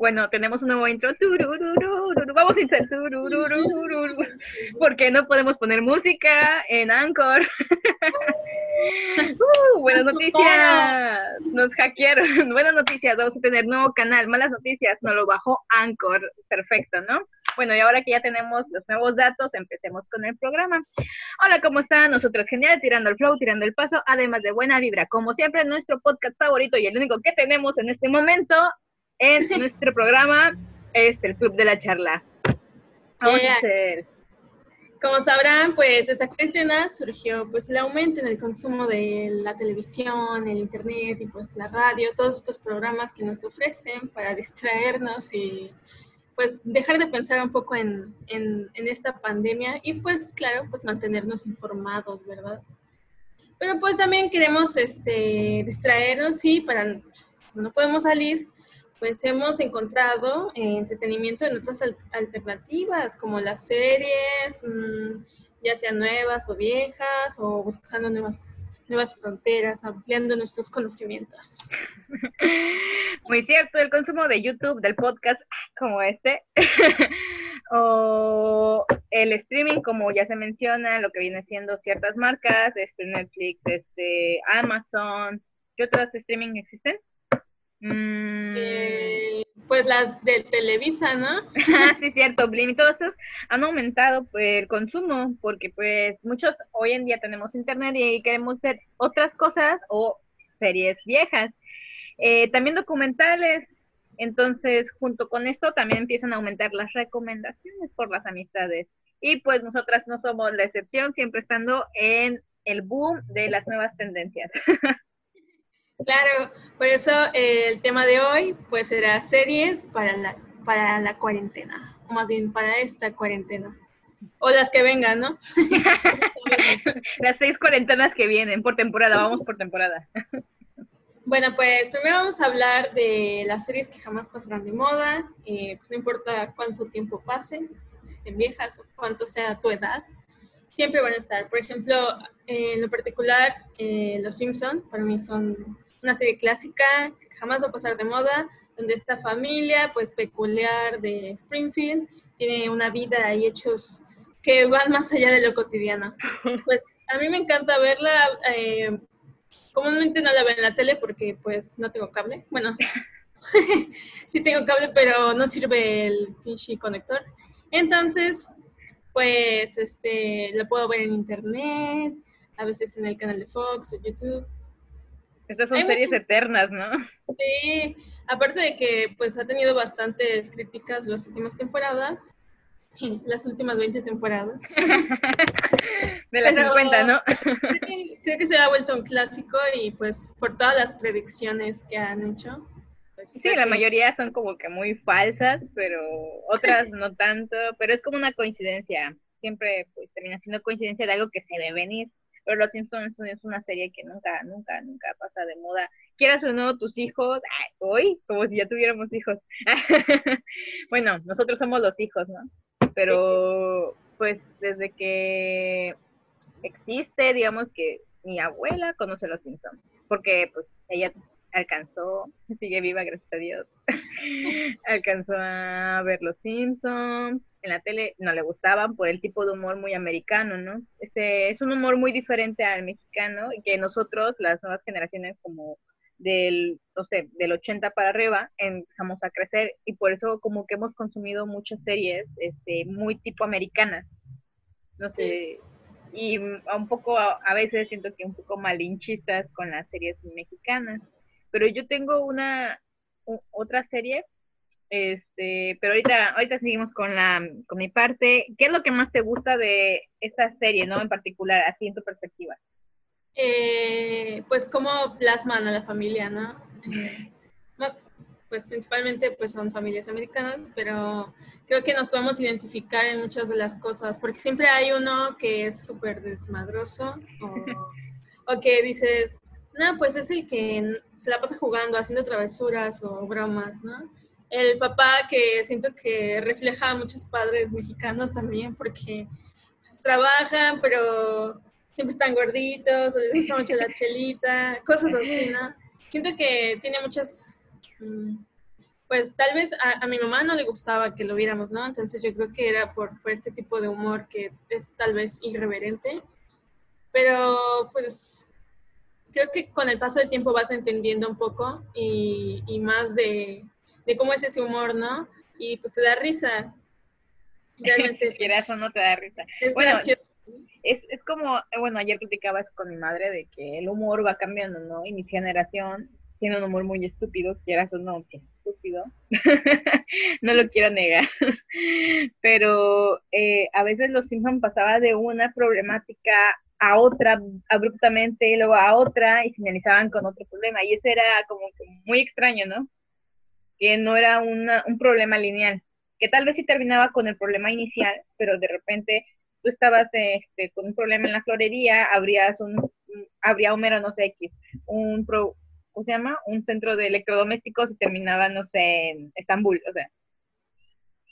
bueno, tenemos un nuevo intro. Vamos a iniciar. ¿Por qué no podemos poner música en Anchor? uh, buenas noticias. Nos hackearon. Buenas noticias. Vamos a tener nuevo canal. Malas noticias. Nos lo bajó Anchor. Perfecto, ¿no? Bueno, y ahora que ya tenemos los nuevos datos, empecemos con el programa. Hola, ¿cómo están? Nosotros genial, tirando el flow, tirando el paso, además de buena vibra. Como siempre, nuestro podcast favorito y el único que tenemos en este momento en nuestro programa es el Club de la Charla. Como sabrán, pues esta cuarentena surgió pues el aumento en el consumo de la televisión, el internet y pues la radio, todos estos programas que nos ofrecen para distraernos y pues dejar de pensar un poco en, en, esta pandemia y pues claro, pues mantenernos informados, ¿verdad? Pero pues también queremos este, distraernos y para, pues, no podemos salir, pues hemos encontrado eh, entretenimiento en otras alternativas como las series, mm, ya sean nuevas o viejas o buscando nuevas nuevas fronteras, ampliando nuestros conocimientos. Muy cierto, el consumo de YouTube, del podcast como este, o el streaming, como ya se menciona, lo que viene siendo ciertas marcas, este Netflix, este Amazon, ¿qué otras streaming existen? Mm. Eh, pues las de Televisa, ¿no? sí, cierto, Blim y todos esos han aumentado pues, el consumo porque pues muchos hoy en día tenemos internet y queremos ver otras cosas o series viejas. Eh, también documentales, entonces junto con esto también empiezan a aumentar las recomendaciones por las amistades. Y pues nosotras no somos la excepción, siempre estando en el boom de las nuevas tendencias. Claro, por eso eh, el tema de hoy pues será series para la, para la cuarentena, o más bien para esta cuarentena. O las que vengan, ¿no? las seis cuarentenas que vienen por temporada, vamos por temporada. Bueno, pues primero vamos a hablar de las series que jamás pasarán de moda, eh, pues no importa cuánto tiempo pase, si estén viejas o cuánto sea tu edad, siempre van a estar. Por ejemplo, en lo particular, eh, Los Simpson para mí son una serie clásica que jamás va a pasar de moda, donde esta familia pues peculiar de Springfield tiene una vida y hechos que van más allá de lo cotidiano. Pues a mí me encanta verla, eh, comúnmente no la veo en la tele porque pues no tengo cable, bueno, sí tengo cable pero no sirve el pinche conector. Entonces, pues este, la puedo ver en internet, a veces en el canal de Fox o YouTube. Estas son series eternas, ¿no? Sí, aparte de que pues ha tenido bastantes críticas las últimas temporadas, sí, las últimas 20 temporadas. de las 50, ¿no? Creo que, se ha vuelto un clásico y pues por todas las predicciones que han hecho. Pues, sí, la mayoría son como que muy falsas, pero otras no tanto, pero es como una coincidencia. Siempre pues termina siendo coincidencia de algo que se debe venir pero Los Simpsons es una serie que nunca, nunca, nunca pasa de moda. Quieras o no, tus hijos, hoy, como si ya tuviéramos hijos. bueno, nosotros somos los hijos, ¿no? Pero, pues, desde que existe, digamos que mi abuela conoce Los Simpsons, porque, pues, ella alcanzó, sigue viva, gracias a Dios, alcanzó a ver Los Simpsons, en la tele no le gustaban por el tipo de humor muy americano, ¿no? Ese es un humor muy diferente al mexicano y que nosotros, las nuevas generaciones como del, no sé, del 80 para arriba, empezamos a crecer y por eso como que hemos consumido muchas series este, muy tipo americanas. No sé, y un poco, a veces siento que un poco malinchistas con las series mexicanas. Pero yo tengo una, otra serie este, pero ahorita, ahorita seguimos con la, con mi parte. ¿Qué es lo que más te gusta de esta serie, no? En particular, así en tu perspectiva. Eh, pues cómo plasman a la familia, ¿no? Eh, pues principalmente pues son familias americanas, pero creo que nos podemos identificar en muchas de las cosas, porque siempre hay uno que es súper desmadroso o, o que dices, no, pues es el que se la pasa jugando, haciendo travesuras o bromas, ¿no? El papá que siento que refleja a muchos padres mexicanos también porque pues, trabajan, pero siempre están gorditos, o les gusta mucho la chelita, cosas así, ¿no? Siento que tiene muchas, mm, pues tal vez a, mi mamá no le gustaba que lo viéramos, ¿no? Entonces yo creo que era por, por este tipo de humor que es tal vez irreverente. Pero pues creo que con el paso del tiempo vas entendiendo un poco y, y más de, de, cómo es ese humor, ¿no? Y pues te da risa. Realmente. si eso no te da risa. Es bueno, Es, es como, bueno, ayer platicaba eso con mi madre de que el humor va cambiando, ¿no? Y mi generación tiene un humor muy estúpido, quieras o no, que estúpido, no lo quiero negar, pero eh, a veces los Simpsons pasaba de una problemática a otra abruptamente, y luego a otra y finalizaban con otro problema, y ese era como que muy extraño, ¿no? Que no era una, un problema lineal, que tal vez sí terminaba con el problema inicial, pero de repente tú estabas este, con un problema en la florería, habrías un, habría un mero, no sé, X, un, pro, ¿cómo se llama? Un centro de electrodomésticos y terminaba, no sé, en Estambul, o sea.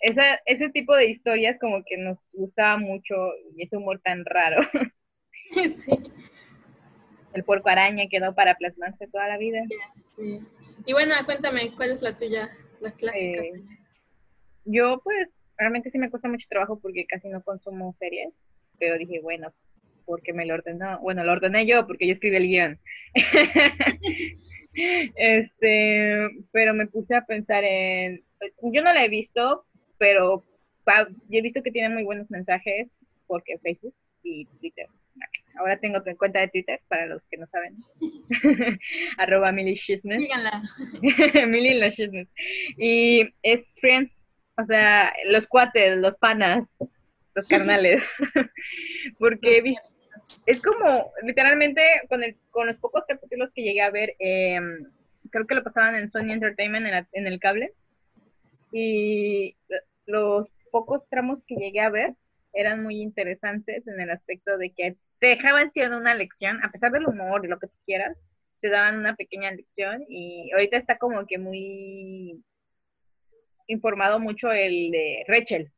Esa, ese tipo de historias como que nos gustaba mucho y ese humor tan raro. Sí. El puerco araña quedó para plasmarse toda la vida. Sí. Y bueno, cuéntame, ¿cuál es la tuya, la clásica? Eh, yo pues realmente sí me cuesta mucho trabajo porque casi no consumo series, pero dije, bueno, porque me lo ordenó, bueno, lo ordené yo porque yo escribí el guion. este, pero me puse a pensar en, yo no la he visto, pero yo he visto que tiene muy buenos mensajes porque Facebook y Twitter. Ahora tengo cuenta de Twitter para los que no saben. Arroba Shismes. Díganla. Los. Y es Friends, o sea, los cuates, los panas, los carnales. Porque es como, literalmente, con, el, con los pocos capítulos que llegué a ver, em, creo que lo pasaban en Sony Entertainment en, el cable, y los pocos tramos que llegué a ver eran muy interesantes en el aspecto de que te dejaban siendo una lección, a pesar del humor y lo que tú quieras, te daban una pequeña lección y ahorita está como que muy informado mucho el de Rachel,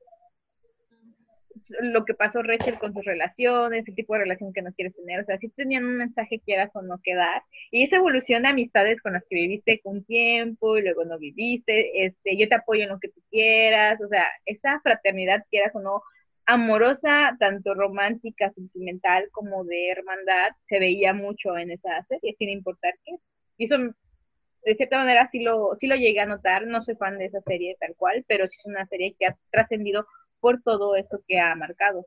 lo que pasó Rachel con sus relaciones, el tipo de relación que no quieres tener, o sea, si tenían un mensaje quieras o no quedar, y esa evolución de amistades con las que viviste un tiempo y luego no viviste, este, yo te apoyo en lo que tú quieras, o sea, esa fraternidad quieras o no, amorosa, tanto romántica, sentimental como de hermandad, se veía mucho en esa serie, sin importar qué. Y eso, de cierta manera, sí lo, sí lo llegué a notar, no soy fan de esa serie tal cual, pero sí es una serie que ha trascendido por todo esto que ha marcado.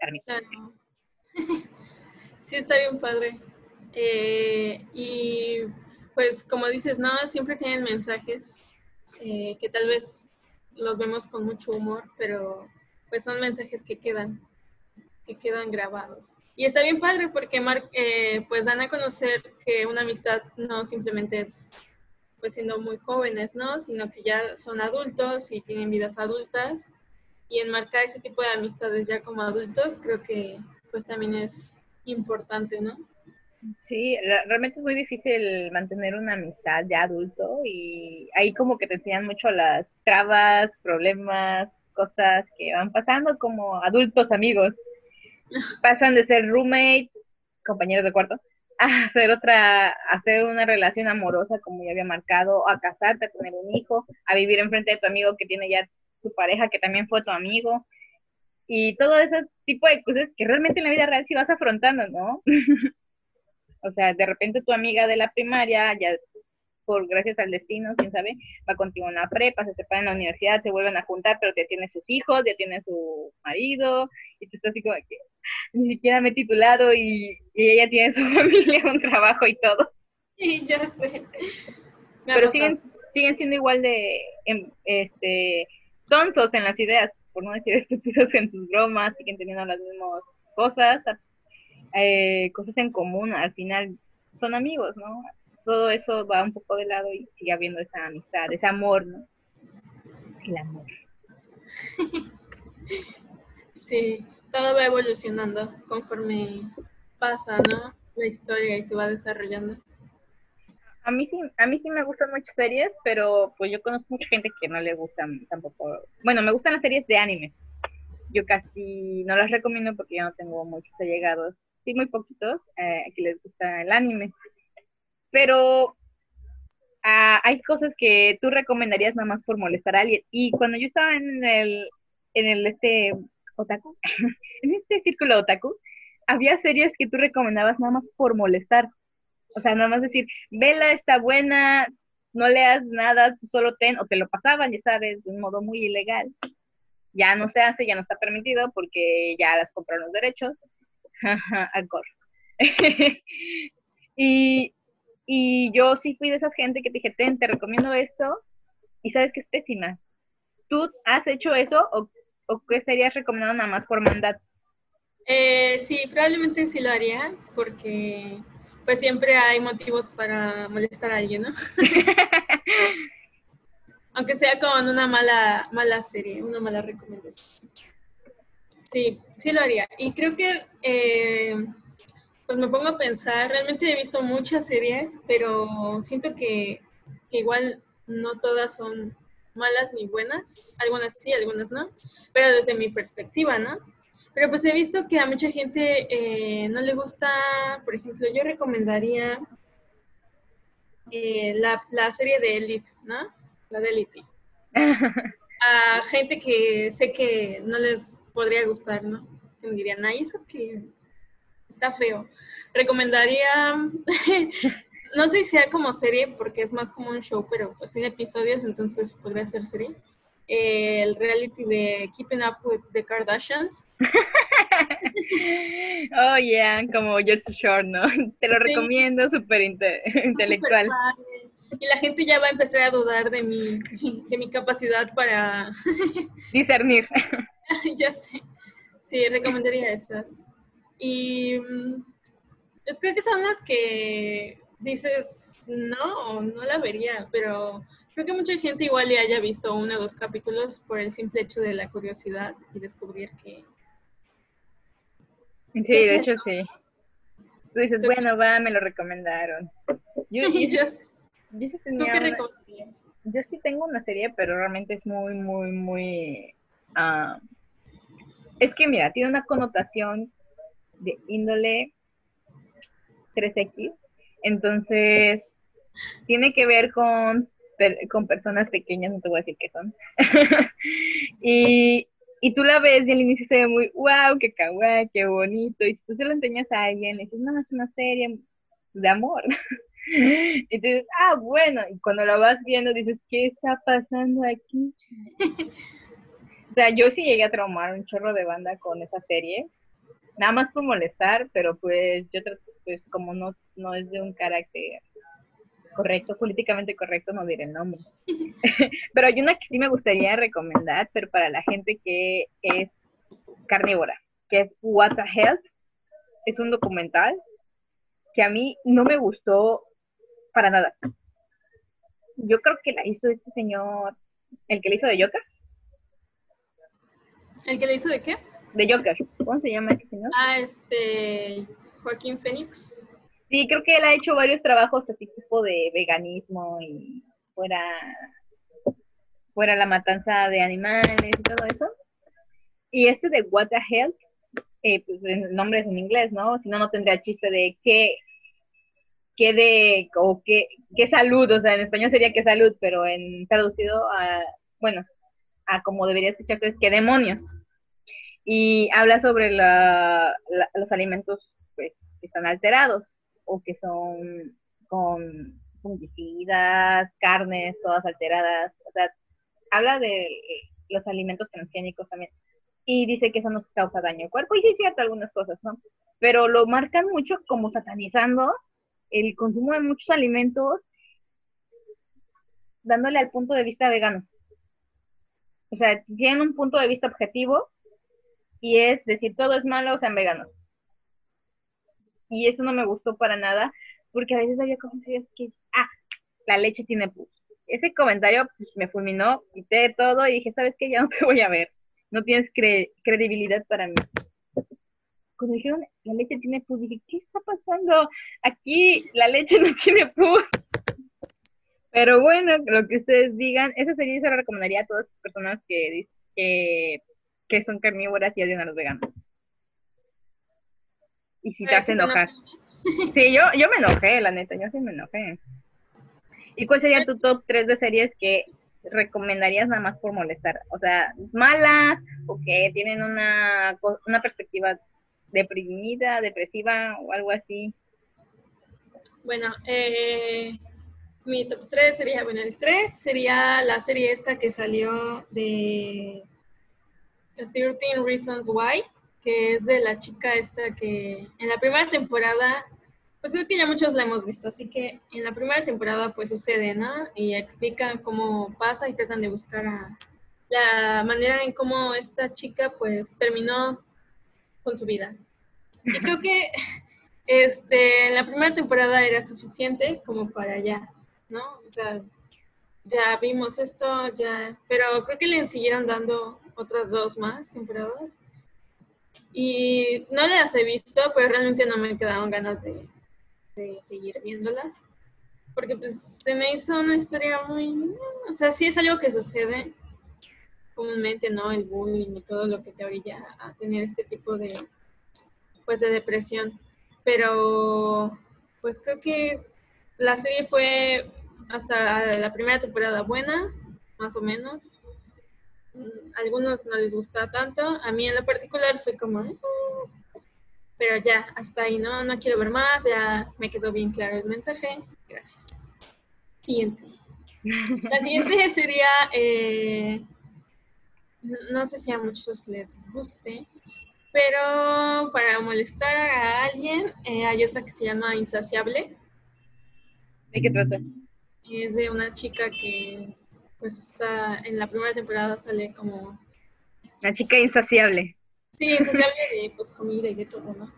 Sí, está bien padre. Eh, y pues como dices, no, siempre tienen mensajes eh, que tal vez los vemos con mucho humor, pero pues son mensajes que quedan, que quedan grabados. Y está bien padre porque eh, pues dan a conocer que una amistad no simplemente es pues siendo muy jóvenes, ¿no? Sino que ya son adultos y tienen vidas adultas y enmarcar ese tipo de amistades ya como adultos creo que pues también es importante, ¿no? Sí, realmente es muy difícil mantener una amistad ya adulto y ahí como que te enseñan mucho las trabas, problemas, cosas que van pasando como adultos amigos. Pasan de ser roommate, compañeros de cuarto, a hacer otra, a hacer una relación amorosa como ya había marcado, a casarte, a tener un hijo, a vivir enfrente de tu amigo que tiene ya tu pareja que también fue tu amigo y todo ese tipo de cosas que realmente en la vida real sí vas afrontando, ¿no? o sea, de repente tu amiga de la primaria ya por gracias al destino, quién sabe, va contigo en la prepa, se separan en la universidad, se vuelven a juntar, pero ya tiene sus hijos, ya tiene su marido, y tú estás así como que ni siquiera me he titulado y, ella tiene su familia, un trabajo y todo. Sí, ya sé. pero siguen, siguen siendo igual de, em, este, tontos en las ideas, por no decir estúpidos en sus bromas, siguen teniendo las mismas cosas, eh, cosas en común, al final son amigos, ¿no? Todo eso va un poco de lado y sigue habiendo esa amistad, ese amor, ¿no? El amor. Sí, todo va evolucionando conforme pasa, ¿no? La historia y se va desarrollando. A mí sí, a mí sí me gustan muchas series, pero pues yo conozco mucha gente que no le gustan tampoco. Bueno, me gustan las series de anime. Yo casi no las recomiendo porque yo no tengo muchos allegados, sí muy poquitos, eh, que les gusta el anime. Pero ah, hay cosas que tú recomendarías nada más por molestar a alguien. Y cuando yo estaba en el, en el este otaku, en este círculo otaku, había series que tú recomendabas nada más por molestar. O sea, nada más decir, vela, está buena, no leas nada, tú solo ten, o te lo pasaban, ya sabes, de un modo muy ilegal. Ya no se hace, ya no está permitido porque ya las compraron los derechos. Alcor. y, y yo sí fui de esa gente que te dije, ten, te recomiendo esto, y sabes que es pésima. ¿Tú has hecho eso o, o qué serías recomendando nada más por mandato? Eh, sí, probablemente sí lo haría, porque pues siempre hay motivos para molestar a alguien, ¿no? Aunque sea con una mala, mala serie, una mala recomendación. Sí, sí lo haría. Y creo que, eh, pues me pongo a pensar, realmente he visto muchas series, pero siento que, que igual no todas son malas ni buenas. Algunas sí, algunas no. Pero desde mi perspectiva, ¿no? Pero pues he visto que a mucha gente eh, no le gusta, por ejemplo, yo recomendaría eh, la, la, serie de Elite, ¿no? La de Elite. a gente que sé que no les podría gustar, ¿no? Que me dirían, ah, eso que está feo. Recomendaría, no sé si sea como serie, porque es más como un show, pero pues tiene episodios, entonces podría ser serie el reality de Keeping Up with the Kardashians. oh, yeah, como Jersey Shore, ¿no? Te lo recomiendo, súper intelectual. y la gente ya va a empezar a dudar de mi, de mi capacidad para discernir. ya sé. Sí, recomendaría esas. Y mm, creo que son las que dices, no, no la vería, pero Creo que mucha gente igual ya haya visto uno o dos capítulos por el simple hecho de la curiosidad y descubrir que... Sí, de hecho sí. Tú dices, bueno, va, me lo recomendaron. Yo, yo, yo, sí ¿Tú qué recomendarías? Yo sí tengo una serie, pero realmente es muy, muy, muy... Uh, es que mira, tiene una connotación de índole 3X, entonces tiene que ver con con personas pequeñas, no te voy a decir qué son. y, y tú la ves y al inicio se ve muy, wow, qué kawaii, qué bonito. Y si tú se lo enseñas a alguien, le dices, no, es una serie de amor. y dices, ah, bueno. Y cuando la vas viendo, dices, ¿qué está pasando aquí? o sea, yo sí llegué a traumar un chorro de banda con esa serie. Nada más por molestar, pero pues yo pues como no, no es de un carácter correcto, políticamente correcto, no diré el nombre. pero hay una que sí me gustaría recomendar, pero para la gente que es carnívora, que es What the Health. Es un documental que a mí no me gustó para nada. Yo creo que la hizo este señor, el que le hizo de Joker. ¿El que le hizo de qué? De Joker. ¿Cómo se llama ese señor? Ah, este. Joaquín Phoenix. Sí, creo que él ha hecho varios trabajos así tipo de veganismo y fuera, fuera la matanza de animales y todo eso. Y este de What the Health, eh, pues el nombre es en inglés, ¿no? Si no, no tendría chiste de qué, qué de, o qué, qué salud, o sea, en español sería qué salud, pero en traducido a, bueno, a como debería escuchar, es qué demonios. Y habla sobre la, los alimentos, pues, que están alterados o que son con fungicidas, carnes, todas alteradas. O sea, habla de los alimentos transgénicos también. Y dice que eso nos causa daño al cuerpo. Y sí es cierto algunas cosas, ¿no? Pero lo marcan mucho como satanizando el consumo de muchos alimentos, dándole al punto de vista vegano. O sea, tienen un punto de vista objetivo y es decir, todo es malo, o sean veganos y eso no me gustó para nada, porque a veces había comentarios que, ah, la leche tiene pus. Ese comentario pues, me fulminó, quité todo y dije, ¿sabes qué? Ya no te voy a ver. No tienes credibilidad para mí. Cuando dijeron, la leche tiene pus, dije, ¿qué está pasando? Aquí la leche no tiene pus. Pero bueno, lo que ustedes digan, esa sería, se lo recomendaría a todas las personas que, que, que son carnívoras y odian a los veganos y si te hace enojar. Sí, yo, yo me enojé, la neta, yo sí me enojé. ¿Y cuál sería tu top 3 de series que recomendarías nada más por molestar? O sea, malas o que tienen una, una perspectiva deprimida, depresiva o algo así. Bueno, eh, mi top 3 sería, bueno, el 3 sería la serie esta que salió de 13 Reasons Why, que es de la chica esta que en la primera temporada, pues creo que ya muchos la hemos visto, así que en la primera temporada pues sucede, ¿no? Y explican cómo pasa y tratan de buscar la manera en cómo esta chica pues terminó con su vida. Y creo que este, la primera temporada era suficiente como para ya ¿no? O sea, ya vimos esto, ya, pero creo que le siguieron dando otras dos más temporadas. Y no las he visto, pero realmente no me quedaron ganas de, de seguir viéndolas. Porque pues se me hizo una historia muy... O sea, sí es algo que sucede comúnmente, ¿no? El bullying y todo lo que te orilla a tener este tipo de, pues, de depresión. Pero, pues creo que la serie fue hasta la primera temporada buena, más o menos. Algunos no les gusta tanto. A mí en lo particular fue como, ah", pero ya, hasta ahí, ¿no? No quiero ver más, ya me quedó bien claro el mensaje. Gracias. Siguiente. La siguiente sería, eh, no sé si a muchos les guste, pero para molestar a alguien, eh, hay otra que se llama Insaciable. ¿De qué trata? es de una chica que pues está en la primera temporada sale como la chica insaciable. Sí insaciable de pues comida y de todo no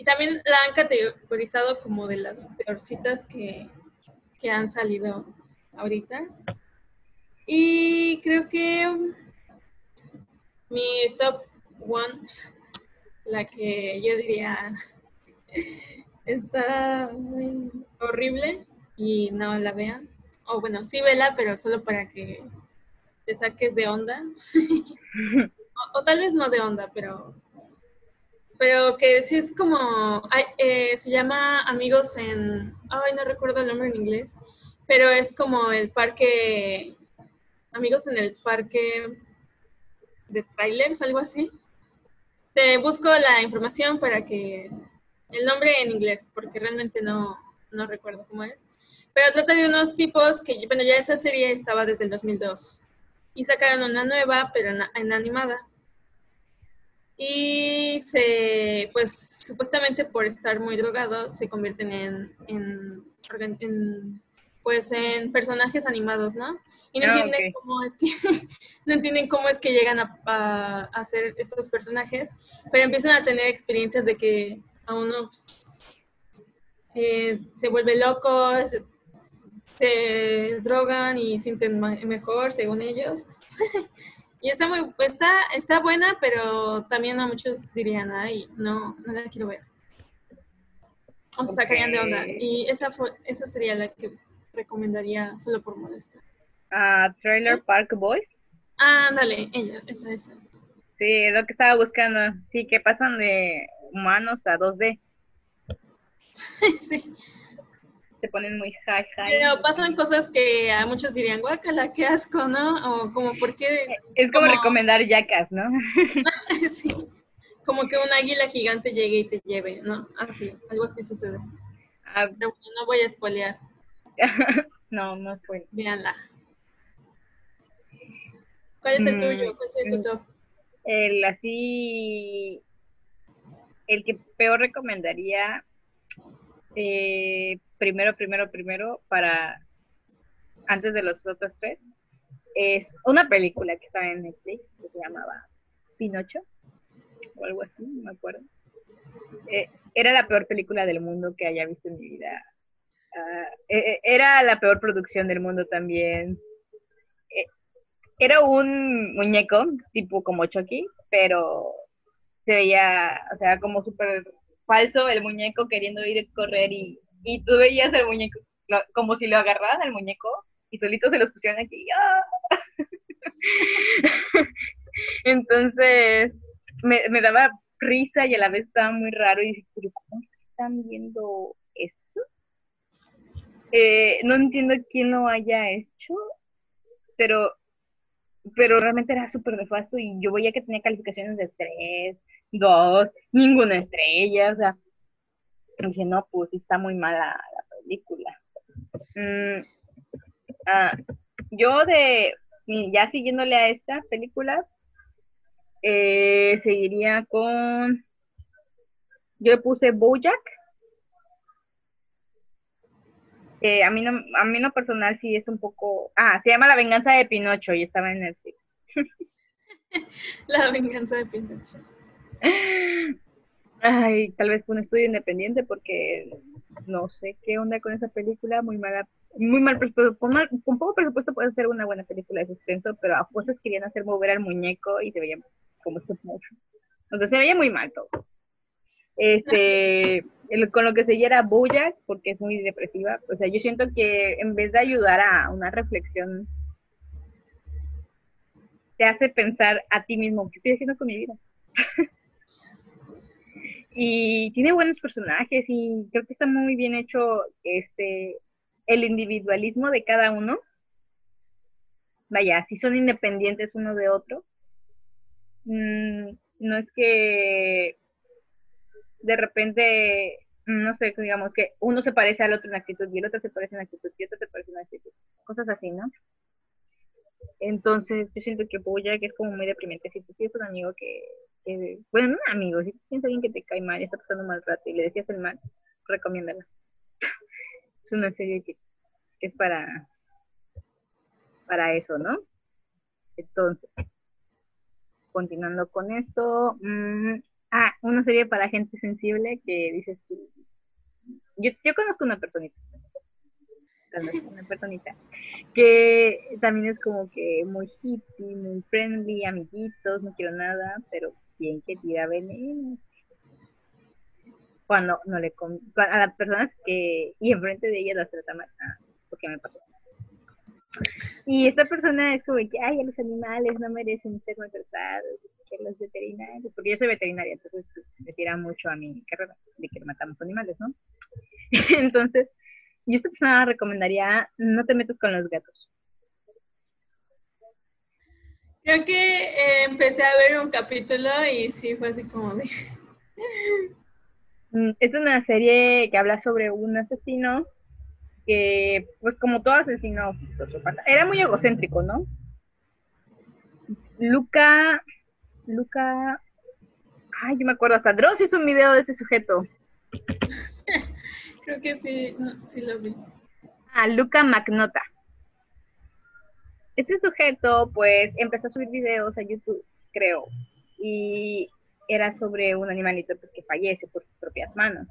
y también la han categorizado como de las peorcitas que, que han salido ahorita. Y creo que mi top one la que yo diría está muy horrible y no la vean. O bueno, sí vela, pero solo para que te saques de onda. o, tal vez no de onda, pero pero que sí es como, eh, se llama Amigos en, ay, no recuerdo el nombre en inglés, pero es como el parque, Amigos en el parque de trailers, algo así. Te busco la información para que, el nombre en inglés, porque realmente no, no recuerdo cómo es. Pero trata de unos tipos que, bueno, ya esa serie estaba desde el 2002. Y sacaron una nueva, pero en, animada. Y se, pues, supuestamente por estar muy drogados, se convierten en, en, pues, en personajes animados, ¿no? Y no, ah, entienden cómo es que no entienden cómo es que llegan a, a, hacer estos personajes, pero empiezan a tener experiencias de que a uno pues, eh, se vuelve loco, se, se drogan y sienten mejor según ellos. y está muy, está, está buena, pero también a muchos dirían, ay, no, no la quiero ver. O se sacarían de onda. Y esa, fue, esa sería la que recomendaría solo por molestar. Uh, Trailer Park Boys. Ah, dale, ella, esa, esa. Sí, lo que estaba buscando. Sí, que pasan de humanos a 2D. sí se ponen muy high, high. Pero pasan cosas que a muchos dirían, guácala, qué asco, ¿no? O como, ¿por qué? Es como, recomendar yacas, ¿no? sí, como que un águila gigante llegue y te lleve, ¿no? Así, algo así sucede. Ah, Pero no voy a spoilear. no, no fue. Véanla. ¿Cuál es el mm, tuyo? ¿Cuál es tu top? El así, el que peor recomendaría eh, primero, primero, primero, para antes de los otros tres, es una película que estaba en Netflix que se llamaba Pinocho o algo así, no me acuerdo. Eh, era la peor película del mundo que haya visto en mi vida. Ah, eh, era la peor producción del mundo también. era un muñeco, tipo como Chucky, pero se veía, o sea, como súper falso el muñeco queriendo ir a correr y, y tú veías el muñeco como si lo agarraran al muñeco y solito se los pusieron aquí. ¡ah! Entonces me, me, daba risa y a la vez estaba muy raro y dije, ¿cómo se están viendo esto? Eh, no entiendo quién lo haya hecho, pero, pero realmente era súper nefasto y yo veía que tenía calificaciones de 3, 2, ninguna estrella, o sea, dije, no, pues está muy mala la película. Mm, ah, yo de, ya siguiéndole a esta película, eh, seguiría con, yo puse Bojack, eh, a mí no, a mí no personal sí es un poco, ah, se llama La venganza de Pinocho y estaba en Netflix. La venganza de Pinocho. Ay, tal vez fue un estudio independiente porque no sé qué onda con esa película, muy mala, muy mal presupuesto, con, con poco presupuesto puede ser una buena película de suspenso, pero a fuerzas querían hacer mover al muñeco y se veía como esto mucho. Entonces se veía muy mal todo. Este, con lo que se era Bojack, porque es muy depresiva, o sea, yo siento que en vez de ayudar a una reflexión, te hace pensar a ti mismo, ¿qué estoy haciendo con mi vida? y tiene buenos personajes y creo que está muy bien hecho este el individualismo de cada uno. Vaya, si son independientes uno de otro. Mm, no es que de repente, no sé, digamos que uno se parece al otro en actitud y el otro se parece en actitud y el otro se parece en actitud. Cosas así, ¿no? Entonces, yo siento que que es como muy deprimente. Si tú tienes un amigo que, bueno, no un amigo, si tienes alguien que te cae mal y está pasando mal rato y le decías el mal, recomiéndala. es una serie que, es para, para eso, ¿no? Entonces, continuando con esto, mmm, Ah, una serie para gente sensible que dices tú. Yo, yo conozco una personita. Una personita que también es como que muy hippie, muy friendly, amiguitos, no quiero nada, pero bien que tira veneno. Cuando no le a las personas que y enfrente de ella las trata mal, ah, porque me pasó. Y esta persona es como que, ay, a los animales no merecen ser maltratados, que los veterinarios, porque yo soy veterinaria, entonces pues, me tira mucho a mi carrera de que matamos animales, ¿no? entonces, yo esta persona recomendaría, no te metas con los gatos. Creo que eh, empecé a ver un capítulo y sí, fue así como de... Mm, es una serie que habla sobre un asesino que, pues como todo asesino, era muy egocéntrico, ¿no? Luca, Luca, ay, yo me acuerdo, hasta Dross hizo un video de ese sujeto. Creo que sí, sí lo vi. Ah, Luca Magnota. Este sujeto, pues, empezó a subir videos a YouTube, creo, y era sobre un animalito pues, que fallece por sus propias manos.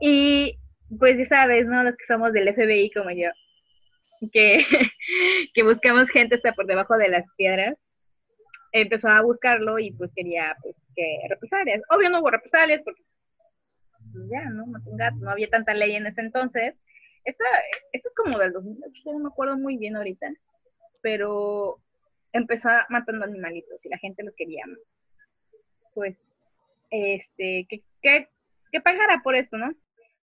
Y, pues, ya sabes, ¿no? Los que somos del FBI como yo, que, que buscamos gente hasta por debajo de las piedras empezó a buscarlo y pues quería pues que represalias. Obvio no hubo represalias porque pues, ya, ¿no? no había tanta ley en ese entonces. Esto, esto es como del 2008, no me acuerdo muy bien ahorita, pero empezó matando animalitos y la gente lo quería, pues, este, que, que, que pagara por esto, ¿no?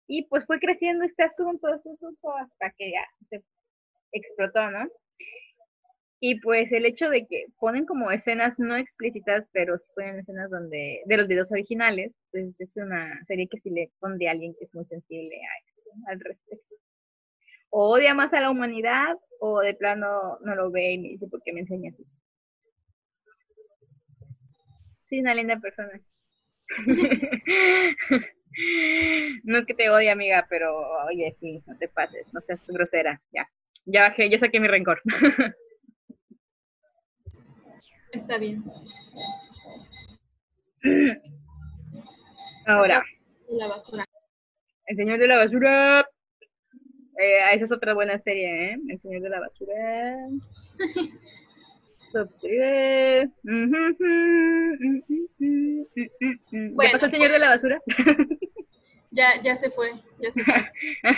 Y pues fue creciendo este asunto, este asunto hasta que ya se explotó, ¿no? Y pues el hecho de que ponen como escenas no explícitas, pero sí ponen escenas donde, de los videos originales, pues es una serie que sí le pone a alguien que es muy sensible a al respecto. O odia más a la humanidad, o de plano no lo ve y me dice, ¿por qué me enseñas eso? Sí, una linda persona. no es que te odie, amiga, pero oye, sí, no te pases, no seas grosera, ya. Ya bajé, ya saqué mi rencor. Está bien. Ahora. La basura. El Señor de la Basura. Eh, esa es otra buena serie, ¿eh? El Señor de la Basura. ¿Ya pasó el Señor de la Basura? ya, ya se fue, ya se fue. ya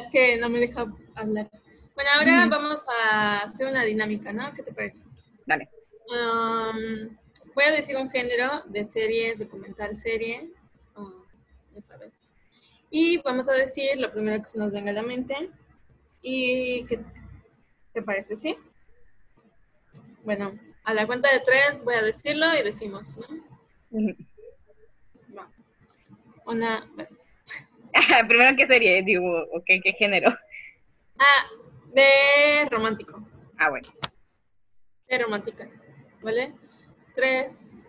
es que no me deja hablar. Bueno, ahora vamos a hacer una dinámica, ¿no? ¿Qué te parece? Dale voy a decir un género de series, documental serie, ya sabes. Y vamos a decir lo primero que se nos venga a la mente. ¿Y qué te parece, sí? Bueno, a la cuenta de tres voy a decirlo y decimos, ¿no? Una. Primero, ¿qué serie? Digo, ¿qué, ¿qué género? Ah, de romántico. Ah, bueno. De romántica. ¿Vale? Tres.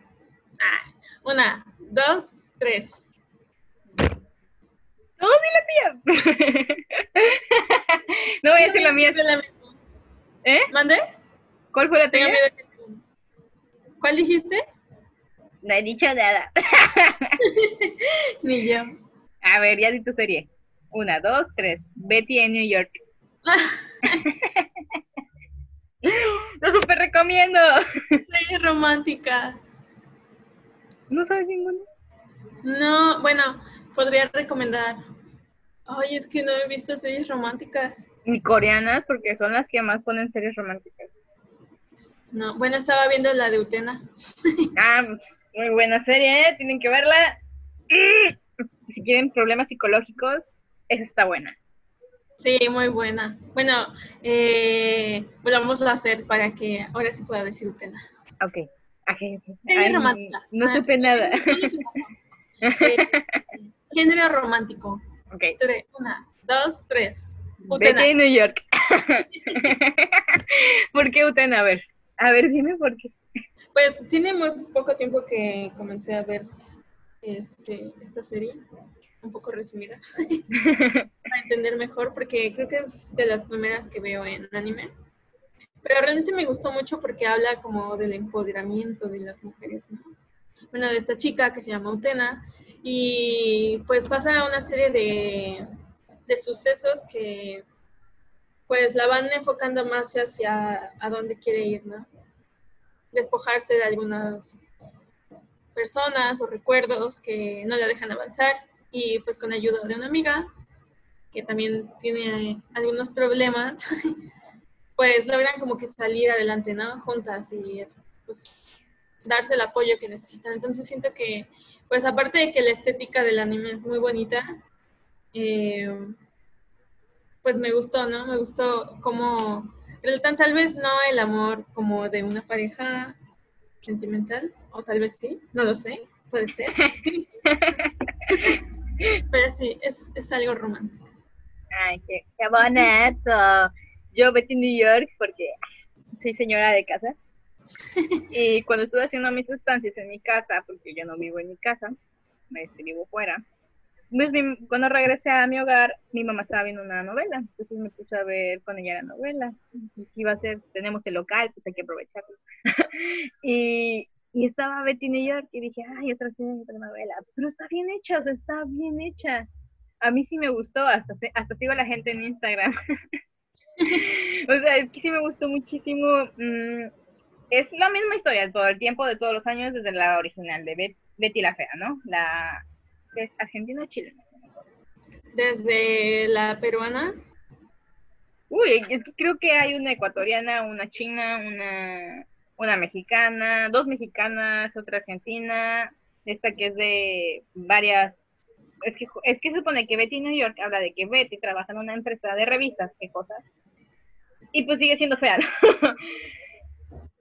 Ah, una, dos, tres. No, la tía. no voy a decir la mía. ¿Eh? ¿Mande? ¿Cuál fue la tuya? ¿Cuál dijiste? No he dicho nada. Ni yo. A ver, ya di tu serie. Una, dos, tres. Betty en New York. Lo super recomiendo. Soy romántica. ¿No sabes ninguna? No, bueno, podría recomendar. Ay, es que no he visto series románticas. Ni coreanas, porque son las que más ponen series románticas. No, bueno, estaba viendo la de Utena. ah, muy buena serie, ¿eh? tienen que verla. Si quieren problemas psicológicos, esa está buena. Sí, muy buena. Bueno, eh, volvamos a hacer para que ahora sí pueda decir Utena. Ok. okay. romántica. No ah, supe nada. Eh, género romántico. Ok. una, dos, tres. Utena. Vete New York. ¿Por qué Utena? A ver. A ver, dime por qué. Pues tiene muy poco tiempo que comencé a ver este, esta serie, un poco resumida, para entender mejor, porque creo que es de las primeras que veo en anime. Pero realmente me gustó mucho porque habla como del empoderamiento de las mujeres, ¿no? Bueno, de esta chica que se llama Utena, y pues pasa una serie de, de sucesos que pues la van enfocando más hacia a dónde quiere ir, ¿no? Despojarse de algunas personas o recuerdos que no la dejan avanzar y pues con ayuda de una amiga que también tiene algunos problemas, pues logran como que salir adelante, ¿no? Juntas y pues darse el apoyo que necesitan. Entonces siento que, pues aparte de que la estética del anime es muy bonita, eh, pues me gustó, ¿no? Me gustó como, tal vez no el amor como de una pareja sentimental, o tal vez sí, no lo sé, puede ser. Pero sí, es, es algo romántico. Ay, qué, qué bonito. Yo Betty New York porque soy señora de casa. Y cuando estuve haciendo mis estancias en mi casa, porque yo no vivo en mi casa, me vivo fuera, pues cuando regresé a mi hogar, mi mamá estaba viendo una novela, entonces me puse a ver con ella la novela. Y iba a ser, tenemos el local, pues hay que aprovecharlo. y, y estaba Betty New York y dije, ay, otra, otra novela, pero está bien hecha, o sea, está bien hecha. A mí sí me gustó, hasta, hasta sigo a la gente en Instagram. o sea, es que sí me gustó muchísimo. Mm, es la misma historia todo el tiempo, de todos los años, desde la original de Betty la Fea, ¿no? La ¿Es argentino o chileno? Desde la peruana. Uy, creo que hay una ecuatoriana, una china, una, una mexicana, dos mexicanas, otra argentina, esta que es de varias es que, es que se supone que Betty New York habla de que Betty trabaja en una empresa de revistas, qué cosas, y pues sigue siendo fea,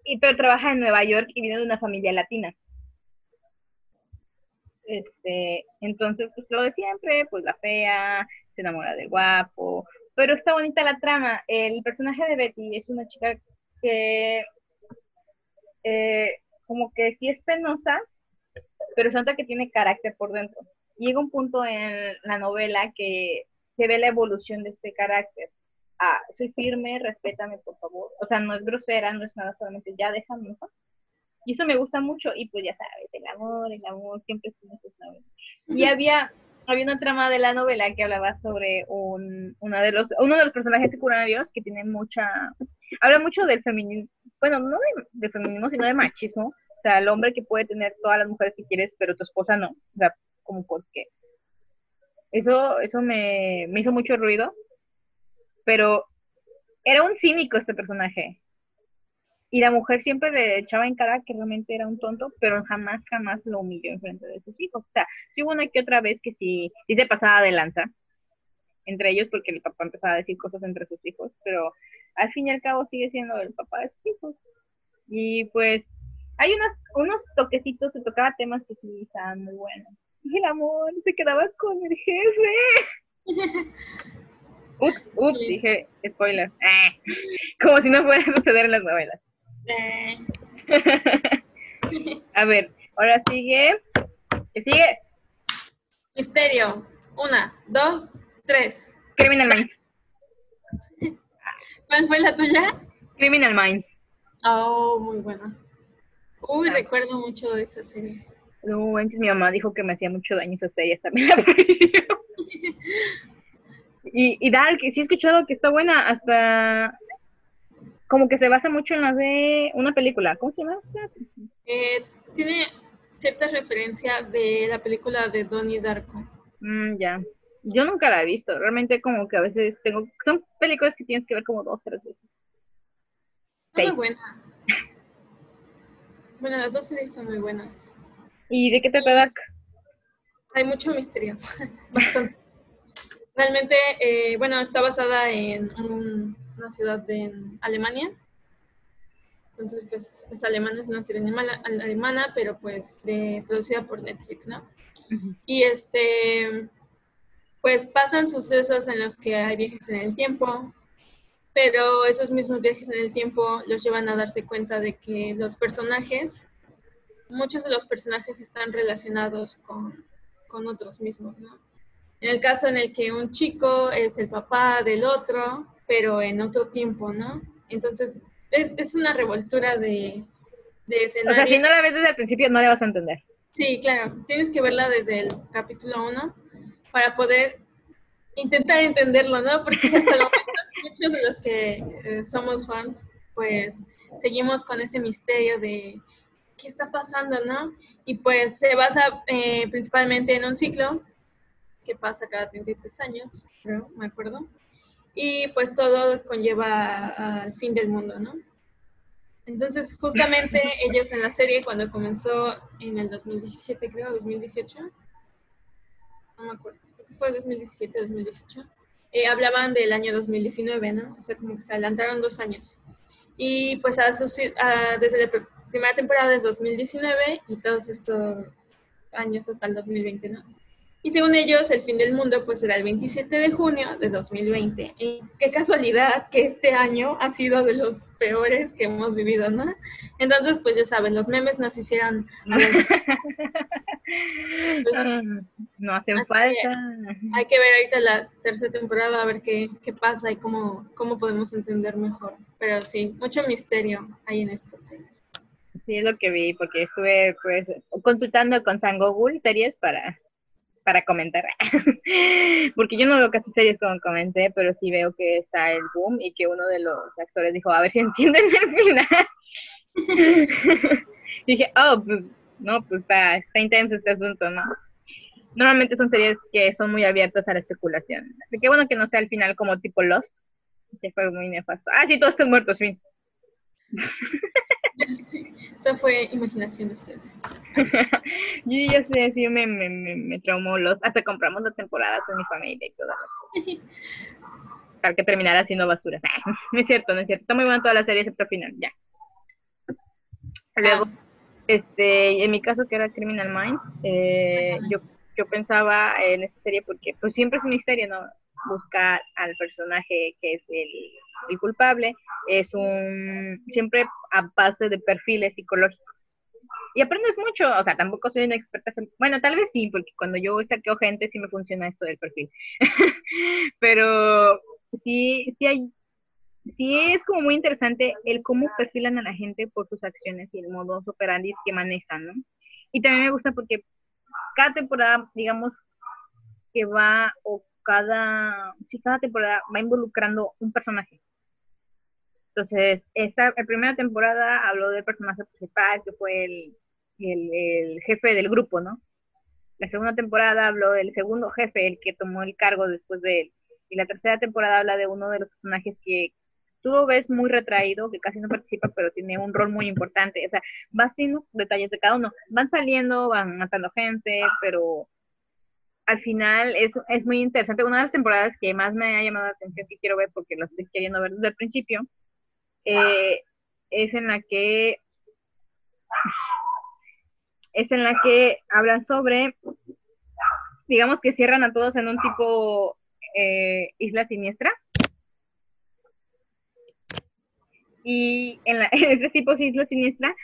y pero trabaja en Nueva York y viene de una familia latina. Este, entonces, pues lo de siempre, pues la fea, se enamora del guapo, pero está bonita la trama. El personaje de Betty es una chica que eh, como que sí es penosa, pero se nota que tiene carácter por dentro. Llega un punto en la novela que se ve la evolución de este carácter. Ah, soy firme, respétame, por favor. O sea, no es grosera, no es nada, solamente ya déjame, ¿no? Y eso me gusta mucho, y pues ya sabes, el amor, el amor, siempre es necesario. Y había, había una trama de la novela que hablaba sobre un, uno, de los, uno de los personajes secundarios que tiene mucha, habla mucho del feminismo, bueno, no de, feminismo, sino de machismo. O sea, el hombre que puede tener todas las mujeres que quieres, pero tu esposa no. O sea, como porque eso, eso me, me hizo mucho ruido, pero era un cínico este personaje y la mujer siempre le echaba en cara que realmente era un tonto, pero jamás, jamás lo humilló en frente de sus hijos. O sea, sí hubo una que otra vez que sí, sí se pasaba de lanza entre ellos porque el papá empezaba a decir cosas entre sus hijos, pero al fin y al cabo sigue siendo el papá de sus hijos. Y pues hay unos, unos toquecitos, se tocaba temas que sí estaban muy buenos. El amor se quedaba con el jefe. ups, ups, dije spoiler. Ah, como si no fuera a suceder en las novelas. Eh. a ver, ahora sigue. ¿Qué sigue? Misterio. Una, dos, tres. Criminal Minds. ¿Cuál fue la tuya? Criminal Minds. Oh, muy buena. Uy, recuerdo mucho de esa serie. No, antes mi mamá dijo que me hacía mucho daño esa serie, también la y, y Dark, sí he escuchado que está buena, hasta como que se basa mucho en la de una película. ¿Cómo se llama? Eh, tiene ciertas referencias de la película de Donnie Darko. Mm, ya. Yo nunca la he visto. Realmente como que a veces tengo... Son películas que tienes que ver como dos, tres veces. Muy buena. Bueno, las dos series son muy buenas. ¿Y de qué trata Dark? Hay mucho misterio. Bastante. Realmente, eh, bueno, está basada en una ciudad de Alemania. Entonces, pues es alemana, es una serie alemana, pero pues producida por Netflix, ¿no? Y este, pues pasan sucesos en los que hay viajes en el tiempo, pero esos mismos viajes en el tiempo los llevan a darse cuenta de que los personajes, muchos de los personajes están relacionados con, con otros mismos, ¿no? En el caso en el que un chico es el papá del otro, pero en otro tiempo, ¿no? Entonces, es, es una revoltura de, de escenario. O sea, si no la ves desde el principio, no la vas a entender. Sí, claro. Tienes que verla desde el capítulo 1 para poder intentar entenderlo, ¿no? Porque hasta el momento muchos de los que eh, somos fans, pues seguimos con ese misterio de qué está pasando, ¿no? Y pues se basa eh, principalmente en un ciclo que pasa cada 33 años, creo, me acuerdo. Y pues todo conlleva al fin del mundo, ¿no? Entonces, justamente ellos en la serie, cuando comenzó en el 2017, creo, 2018, no me acuerdo, creo que fue 2017, 2018, eh, hablaban del año 2019, ¿no? O sea, como que se adelantaron dos años. Y pues a desde la primera temporada de 2019 y todos estos años hasta el 2020, ¿no? Y según ellos, el fin del mundo pues será el 27 de junio de 2020. Y qué casualidad que este año ha sido de los peores que hemos vivido, ¿no? Entonces, pues ya saben, los memes nos hicieron... no hacen falta. hay que ver ahorita la tercera temporada a ver qué, qué pasa y cómo, cómo podemos entender mejor. Pero sí, mucho misterio hay en esta serie. Sí, es lo que vi, porque estuve pues consultando con San Google series para para comentar. Porque yo no veo casi series como comenté, pero sí veo que está el boom y que uno de los actores dijo, a ver si entienden el final. dije, oh, pues, no, pues está, está intenso este asunto, ¿no? Normalmente son series que son muy abiertas a la especulación. Así que bueno que no sea al final como tipo Lost, que fue muy nefasto. Ah, sí, todos están muertos, fin. Esto fue imaginación de ustedes. yo ya sé, sí, me, me, me, traumó los. Hasta compramos las temporadas con mi familia y todo. Para que terminara haciendo basura. no es cierto, no es cierto. Está muy buena toda la serie excepto el final, ya. Luego, ah. este, en mi caso que era Criminal Minds, eh, yo, yo pensaba en esta serie porque pues siempre es un misterio, ¿no? Buscar al personaje que es el el culpable, es un siempre a base de perfiles psicológicos. Y aprendes mucho, o sea, tampoco soy una experta, bueno, tal vez sí, porque cuando yo saqueo gente sí me funciona esto del perfil. Pero sí, sí hay, sí es como muy interesante el cómo perfilan a la gente por sus acciones y el modo operandi que manejan, ¿no? Y también me gusta porque cada temporada, digamos, que va o cada, sí, cada temporada va involucrando un personaje. Entonces, esta primera temporada habló del personaje principal, que fue el, el, jefe del grupo, ¿no? La segunda temporada habló del segundo jefe, el que tomó el cargo después de él. Y la tercera temporada habla de uno de los personajes que tú lo ves muy retraído, que casi no participa, pero tiene un rol muy importante. O sea, va haciendo detalles de cada uno. Van saliendo, van matando gente, pero al final es, es muy interesante. Una de las temporadas que más me ha llamado la atención, que quiero ver porque lo estoy queriendo ver desde el principio, eh, es en la que es en la que hablan sobre, digamos que cierran a todos en un tipo eh, isla siniestra. Y en, la, en ese tipo de isla siniestra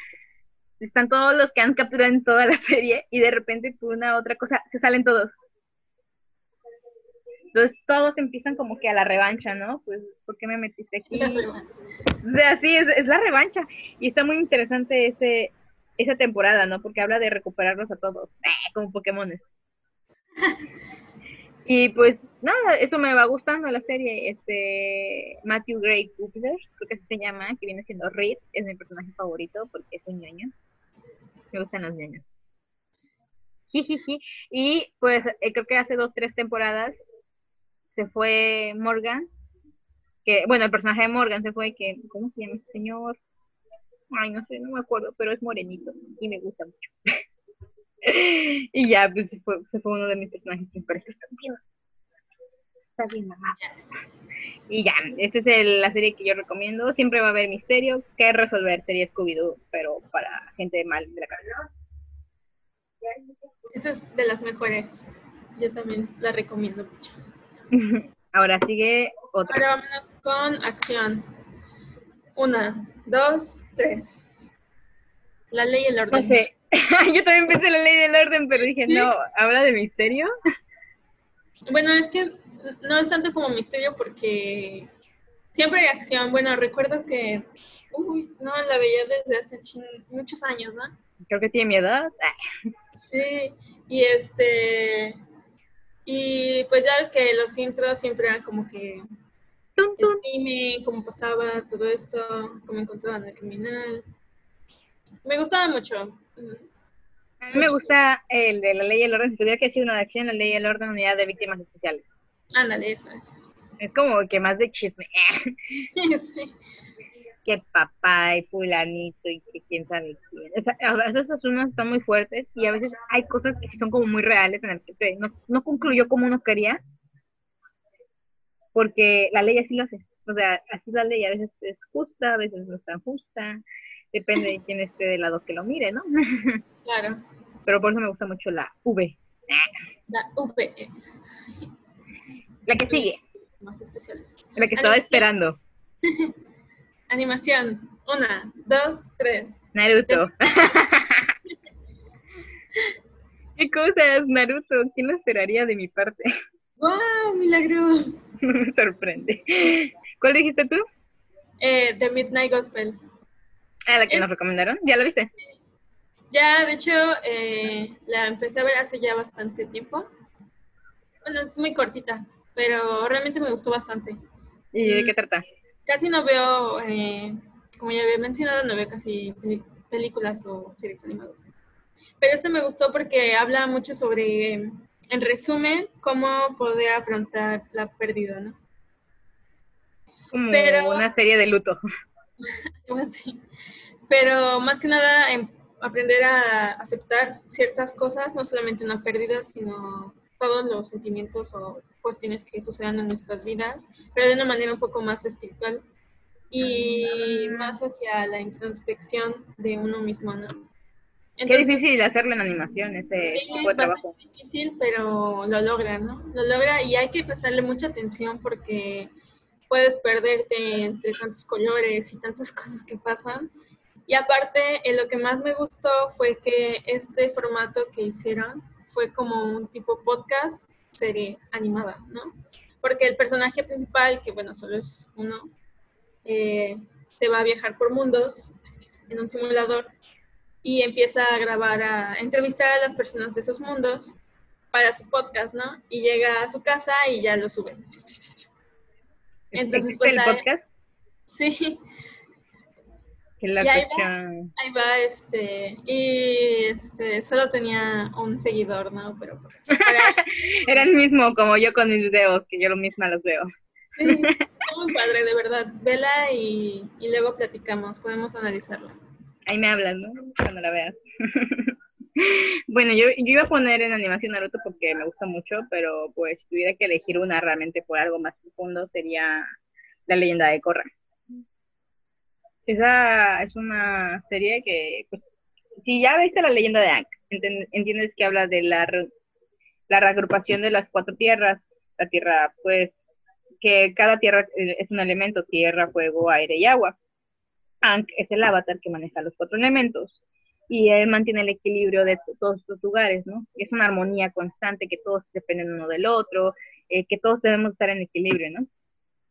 están todos los que han capturado en toda la serie y de repente por una otra cosa se salen todos. Entonces todos empiezan como que a la revancha, ¿no? Pues, ¿por qué me metiste aquí? O sea, sí, es, es la revancha. Y está muy interesante ese, esa temporada, ¿no? Porque habla de recuperarlos a todos, eh, como Pokémones. y pues nada, eso me va gustando la serie. Este Matthew Gray Cooper, creo que así se llama, que viene siendo Reed, es mi personaje favorito porque es un ñoño. Me gustan los ñoños. y pues eh, creo que hace dos, tres temporadas se fue Morgan, que, bueno, el personaje de Morgan se fue, que, ¿cómo se llama este señor? Ay, no sé, no me acuerdo, pero es morenito y me gusta mucho. y ya, pues se fue, se fue uno de mis personajes principales. Está bien, está bien, mamá. Y ya, esta es la serie que yo recomiendo. Siempre va a haber misterio que resolver. Serie Scooby-Doo, pero para gente mal de la cabeza. Esa es de las mejores. Yo también la recomiendo mucho. Ahora sigue otra. Ahora vámonos con acción. Una, dos, tres. La ley y el orden. No sé. Yo también pensé la ley del orden, pero dije, no, ¿habla de misterio? Bueno, es que no es tanto como misterio porque siempre hay acción. Bueno, recuerdo que, uy, no, la veía desde hace muchos años, ¿no? Creo que tiene mi edad. Sí, y este, y pues ya ves que los intros siempre eran como que el crimen, cómo pasaba todo esto, cómo encontraban al criminal. Me gustaba mucho. A mí me gusta el de la ley y el orden. Si tuviera que decir una de acción, la ley y el orden, unidad de víctimas especiales. Ándale, eso, eso. Es como que más de chisme. sí que papá y fulanito y que quién sabe quién. O sea, a veces esos unos están muy fuertes y a veces hay cosas que son como muy reales en el que no, no concluyó como uno quería porque la ley así lo hace. O sea, así la ley a veces es justa, a veces no es tan justa. Depende de quién esté del lado que lo mire, ¿no? Claro. Pero por eso me gusta mucho la V. La V. La que sigue. Más especiales. La que estaba esperando. Animación. Una, dos, tres. Naruto. ¿Qué cosas, Naruto? ¿Quién lo esperaría de mi parte? ¡Wow! ¡Milagros! Me sorprende. ¿Cuál dijiste tú? Eh, The Midnight Gospel. Ah, la que nos recomendaron. ¿Ya la viste? Ya, de hecho, eh, la empecé a ver hace ya bastante tiempo. Bueno, es muy cortita, pero realmente me gustó bastante. ¿Y de qué trata? Casi no veo, eh, como ya había mencionado, no veo casi películas o series animadas. Pero este me gustó porque habla mucho sobre, en resumen, cómo poder afrontar la pérdida, ¿no? Como Pero, una serie de luto. Algo así. Pero más que nada, aprender a aceptar ciertas cosas, no solamente una pérdida, sino todos los sentimientos o cuestiones que sucedan en nuestras vidas, pero de una manera un poco más espiritual y más hacia la introspección de uno mismo, ¿no? Qué difícil hacerlo en animación, ese tipo de trabajo. Es difícil, pero lo logra, ¿no? Lo logra y hay que prestarle mucha atención porque puedes perderte entre tantos colores y tantas cosas que pasan. Y aparte, eh, lo que más me gustó fue que este formato que hicieron fue como un tipo podcast, serie animada, ¿no? Porque el personaje principal, que bueno, solo es uno, eh, se va a viajar por mundos en un simulador y empieza a grabar, a entrevistar a las personas de esos mundos para su podcast, ¿no? Y llega a su casa y ya lo sube. Entonces, pues, el podcast? Sí, y ahí va, este, y este, solo tenía un seguidor, ¿no? Pero era... el mismo como yo con mis videos, que yo lo misma los veo. Sí, muy padre, de verdad. Vela y, y luego platicamos, podemos analizarla. Ahí me hablas, ¿no? Cuando la veas. bueno, yo, yo iba a poner en animación Naruto porque me gusta mucho, pero pues si tuviera que elegir una realmente por algo más profundo sería La leyenda de Korra. Esa es una serie que, pues, si ya viste la leyenda de Aang, entiendes que habla de la, la reagrupación de las cuatro tierras, la tierra, pues, que cada tierra eh, es un elemento, tierra, fuego, aire y agua. Ankh es el avatar que maneja los cuatro elementos y él mantiene el equilibrio de todos estos lugares, ¿no? Es una armonía constante, que todos dependen uno del otro, eh, que todos debemos estar en equilibrio, ¿no?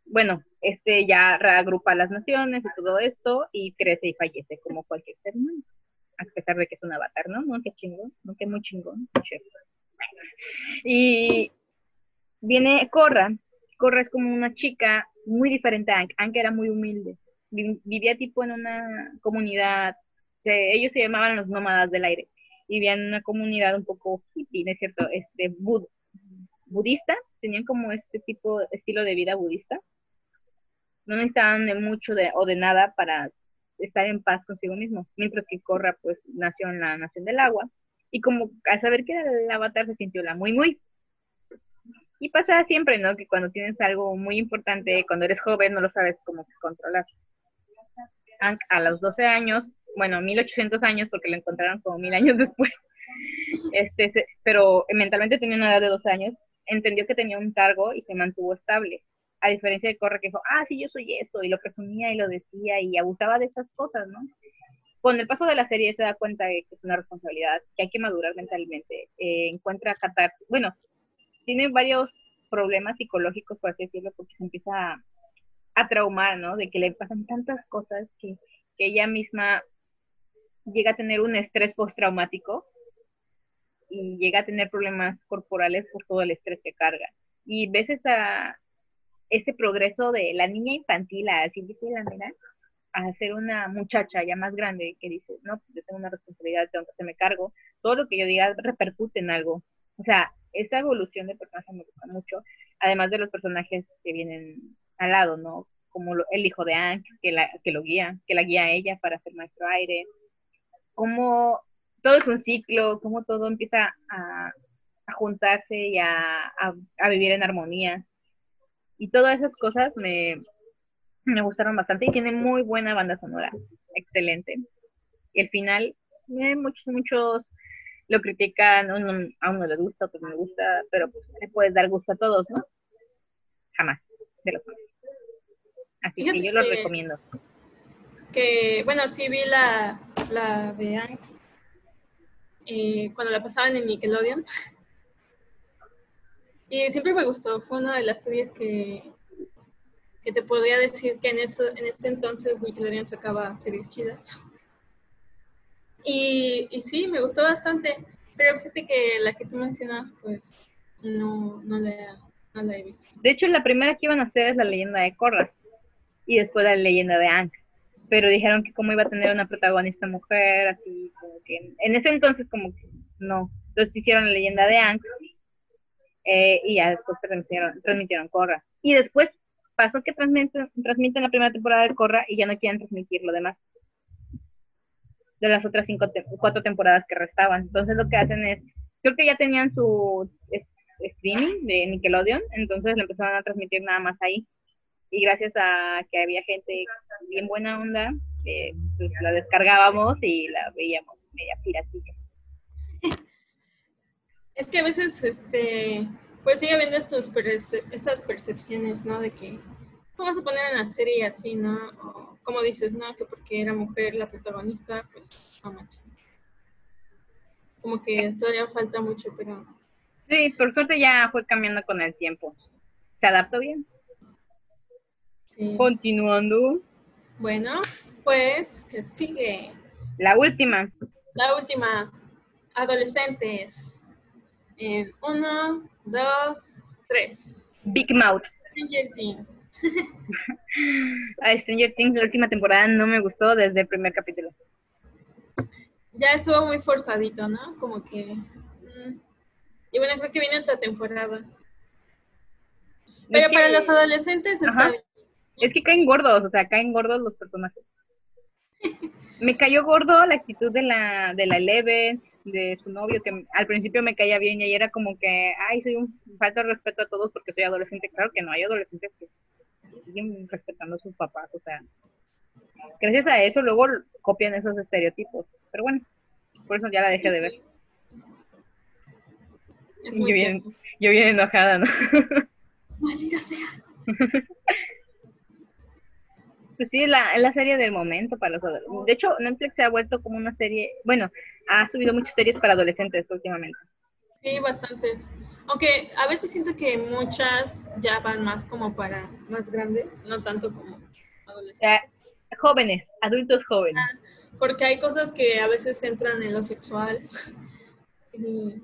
Bueno, este ya reagrupa las naciones y todo esto y crece y fallece como cualquier ser humano, a pesar de que es un avatar, ¿no? No, chingón, no, muy chingón. Y viene Korra, Korra es como una chica muy diferente a Ank, Ank era muy humilde, vivía tipo en una comunidad, ellos se llamaban los nómadas del aire, vivían en una comunidad un poco hippie, ¿no es cierto? Este, budista, tenían como este tipo, estilo de vida budista. No necesitaban de mucho de, o de nada para estar en paz consigo mismo, mientras que Corra pues nació en la nación del agua y como al saber que era el avatar se sintió la muy muy y pasa siempre, ¿no? Que cuando tienes algo muy importante, cuando eres joven, no lo sabes cómo controlar a los 12 años, bueno, 1800 años porque lo encontraron como mil años después, este, pero mentalmente tenía una edad de 12 años, entendió que tenía un cargo y se mantuvo estable. A diferencia de Corre que dijo, ah, sí, yo soy esto, y lo presumía y lo decía y abusaba de esas cosas, ¿no? Con el paso de la serie se da cuenta de que es una responsabilidad, que hay que madurar mentalmente. Eh, encuentra catar, bueno, tiene varios problemas psicológicos, por así decirlo, porque se empieza a, traumar, ¿no? De que le pasan tantas cosas que, ella misma llega a tener un estrés postraumático y llega a tener problemas corporales por todo el estrés que carga. Y ves esa, ese progreso de la niña infantil, así dice la a ser una muchacha ya más grande que dice, no, pues yo tengo una responsabilidad, tengo que hacerme cargo, todo lo que yo diga repercute en algo. O sea, esa evolución de personaje me gusta mucho, además de los personajes que vienen al lado, ¿no? Como el hijo de Ank, que, la, que lo guía, que la guía a ella para ser maestro aire, como todo es un ciclo, como todo empieza a, juntarse y a, vivir en armonía. Y todas esas cosas me, me gustaron bastante y tiene muy buena banda sonora, excelente. Y el final, eh, muchos, muchos lo critican, a uno le gusta, a otro no le gusta, pero pues, le puedes dar gusto a todos, ¿no? Jamás, de los Así que yo lo recomiendo. Que, bueno, sí vi la, la de Ank eh, cuando la pasaban en Nickelodeon. Y siempre me gustó, fue una de las series que, que te podría decir que en, eso, en ese entonces Nickelodeon sacaba series chidas. Y, y sí, me gustó bastante. Pero fíjate que la que tú mencionas, pues no, no, la, no la he visto. De hecho, la primera que iban a hacer es la leyenda de Korra y después la leyenda de Ank. Pero dijeron que como iba a tener una protagonista mujer, así como que en ese entonces como que no. Entonces hicieron la leyenda de Ank eh, y ya después transmitieron, transmitieron Korra. Y después pasó que transmiten, transmiten la primera temporada de Korra y ya no quieren transmitir lo demás de las otras cinco cuatro temporadas que restaban. Entonces lo que hacen es, creo que ya tenían su streaming de Nickelodeon, entonces lo empezaron a transmitir nada más ahí y gracias a que había gente bien buena onda, pues la descargábamos y la veíamos media piratilla. Es que a veces, este, pues sigue habiendo estos estas percepciones, ¿no? De que, ¿cómo vas a poner en la serie así, no? O, como dices, ¿no? Que porque era mujer la protagonista, pues, no manches. Como que todavía falta mucho, pero... Sí, por suerte ya fue cambiando con el tiempo. Se adaptó bien. Continuando. Bueno, pues, que sigue? La última. La última. Adolescentes. En uno, dos, tres. Big Mouth. Stranger Things. A Stranger Things, la última temporada no me gustó desde el primer capítulo. Ya estuvo muy forzadito, ¿no? Como que. Mm. Y bueno, creo que viene otra temporada. Pero para los adolescentes está Es que caen gordos, o sea, caen gordos los personajes. Me cayó gordo la actitud de la, de la Eleven, de su novio, que al principio me caía bien y ahí era como que, ay, soy un falta de respeto a todos porque soy adolescente. Claro que no, hay adolescentes que siguen respetando a sus papás, o sea, gracias a eso luego copian esos estereotipos. Pero bueno, por eso ya la dejé de ver. Yo bien, yo bien enojada, ¿no? Maldita sea. Pues sí, la, la serie del momento para los adolescentes. De hecho, Netflix se ha vuelto como una serie, bueno, ha subido muchas series para adolescentes últimamente. Sí, bastantes. Aunque a veces siento que muchas ya van más como para más grandes, no tanto como adolescentes. jóvenes, adultos jóvenes. Ah, porque hay cosas que a veces entran en lo sexual y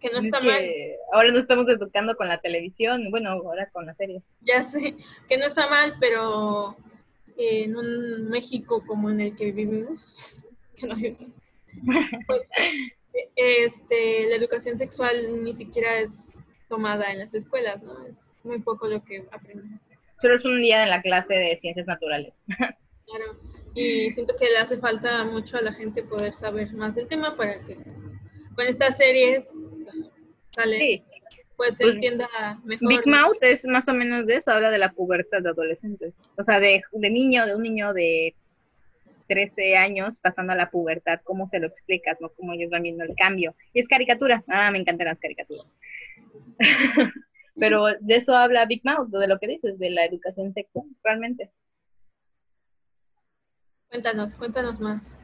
que no está mal. Ahora no estamos educando con la televisión, bueno, ahora con la serie. Ya sé, que no está mal, pero en un México como en el que vivimos, que no hay pues este, la educación sexual ni siquiera es tomada en las escuelas, ¿no? Es muy poco lo que aprenden. Solo es un día en la clase de ciencias naturales. Claro, y siento que le hace falta mucho a la gente poder saber más del tema para que con estas series sale, pues se pues, entienda mejor. Big Mouth es más o menos de eso, habla de la pubertad de adolescentes. O sea, de, de niño, de un niño de 13 años pasando a la pubertad, ¿cómo se lo explicas? ¿no? ¿Cómo ellos van viendo el cambio? Y es caricatura. Ah, me encantan las caricaturas. Pero de eso habla Big Mouth, de lo que dices, de la educación sexual, realmente. Cuéntanos, cuéntanos más.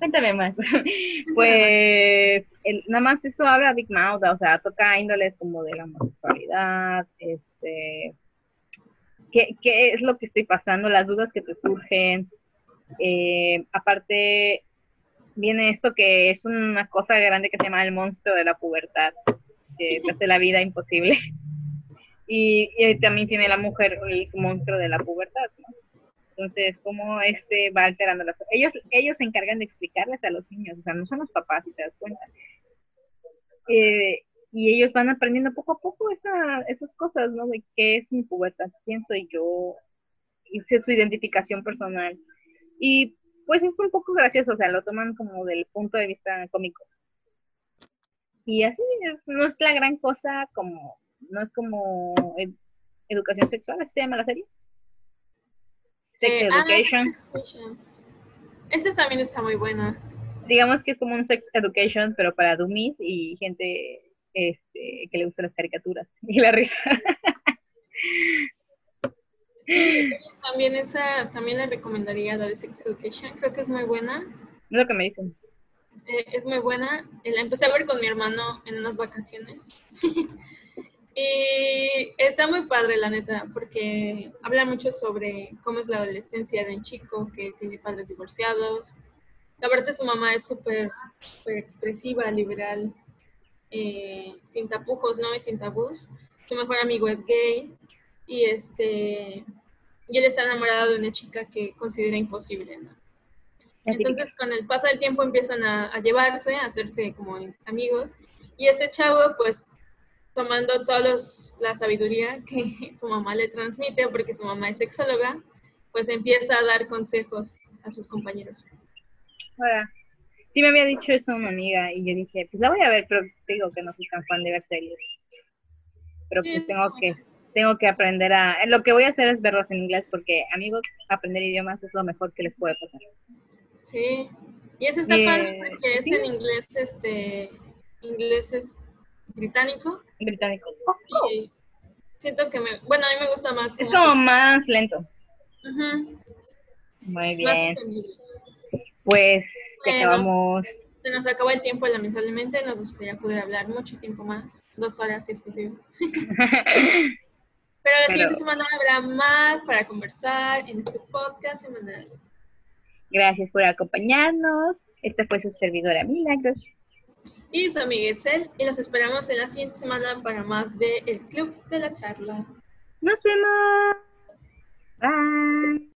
Cuéntame más. pues nada más eso habla Big Mouth, o sea, toca índoles como de la homosexualidad, este, ¿qué, qué es lo que estoy pasando, las dudas que te surgen, eh, aparte, viene esto que es una cosa grande que se llama el monstruo de la pubertad, que te hace la vida imposible. Y, también tiene la mujer el monstruo de la pubertad, Entonces, cómo este va alterando las ellos ellos se encargan de explicarles a los niños, o sea, no son los papás, si te das cuenta. Eh, y ellos van aprendiendo poco a poco esa, esas cosas, ¿no? De qué es mi pubertad, quién soy yo, y su identificación personal. Y pues es un poco gracioso, o sea, lo toman como del punto de vista cómico. Y así no es la gran cosa como, no es como educación sexual, ¿así se llama la serie? Sex eh, ah, Education. Esta también está muy buena. Digamos que es como un sex education, pero para dummies y gente este, que le gustan las caricaturas y la risa. también esa, también le recomendaría la de Sex Education, creo que es muy buena. Es lo que me dicen. Eh, es muy buena. La empecé a ver con mi hermano en unas vacaciones. y está muy padre, la neta, porque habla mucho sobre cómo es la adolescencia de un chico que tiene padres divorciados. La verdad, su mamá es súper expresiva, liberal, eh, sin tapujos, ¿no? Y sin tabús. Su mejor amigo es gay y este y él está enamorado de una chica que considera imposible, ¿no? Entonces, con el paso del tiempo empiezan a, llevarse, a hacerse como amigos. Y este chavo, pues, tomando toda la sabiduría que su mamá le transmite, porque su mamá es sexóloga, pues empieza a dar consejos a sus compañeros. Ahora, sí me había dicho eso una amiga y yo dije, pues la voy a ver, pero digo que no soy tan fan de ver series. Pero pues tengo que tengo que aprender a... Lo que voy a hacer es verlos en inglés porque, amigos, aprender idiomas es lo mejor que les puede pasar. Sí, y eso está padre porque es en inglés, este, inglés es británico. Británico. siento que me, bueno, a mí me gusta más. es como más lento. Muy bien. Pues, que acabamos. Se nos acaba el tiempo lamentablemente, nos gustaría poder hablar mucho tiempo más, dos horas si es posible. Pero la siguiente semana habrá más para conversar en este podcast semanal. Gracias por acompañarnos. Esta fue su servidora Milagros. Y su amiga. Y los esperamos en la siguiente semana para más de El Club de la Charla. Nos vemos. Bye.